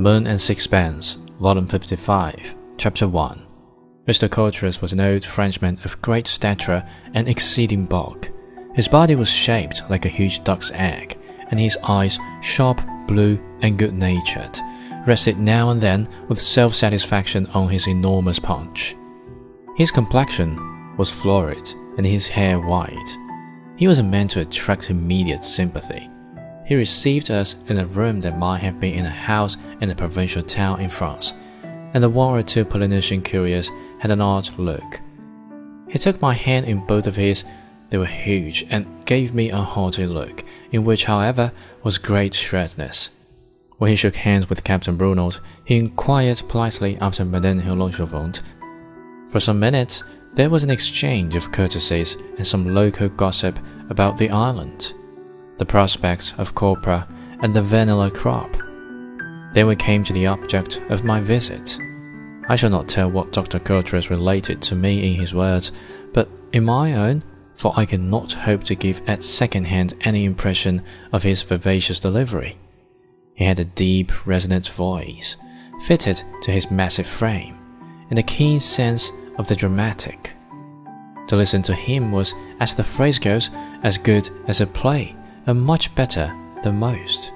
Moon and Sixpence, Volume 55, Chapter 1. Mr. Coutras was an old Frenchman of great stature and exceeding bulk. His body was shaped like a huge duck's egg, and his eyes, sharp, blue, and good natured, rested now and then with self satisfaction on his enormous paunch. His complexion was florid, and his hair white. He was a man to attract immediate sympathy. He received us in a room that might have been in a house in a provincial town in France, and the one or two Polynesian couriers had an odd look. He took my hand in both of his, they were huge, and gave me a haughty look, in which, however, was great shrewdness. When he shook hands with Captain Brunot, he inquired politely after Madame et les enfants. For some minutes, there was an exchange of courtesies and some local gossip about the island, the prospects of copra, and the vanilla crop. Then we came to the object of my visit. I shall not tell what Dr. Coutras related to me in his words, but in my own, for I cannot hope to give at second hand any impression of his vivacious delivery. He had a deep, resonant voice, fitted to his massive frame, and a keen sense of the dramatic. To listen to him was, as the phrase goes, as good as a play, and much better than most.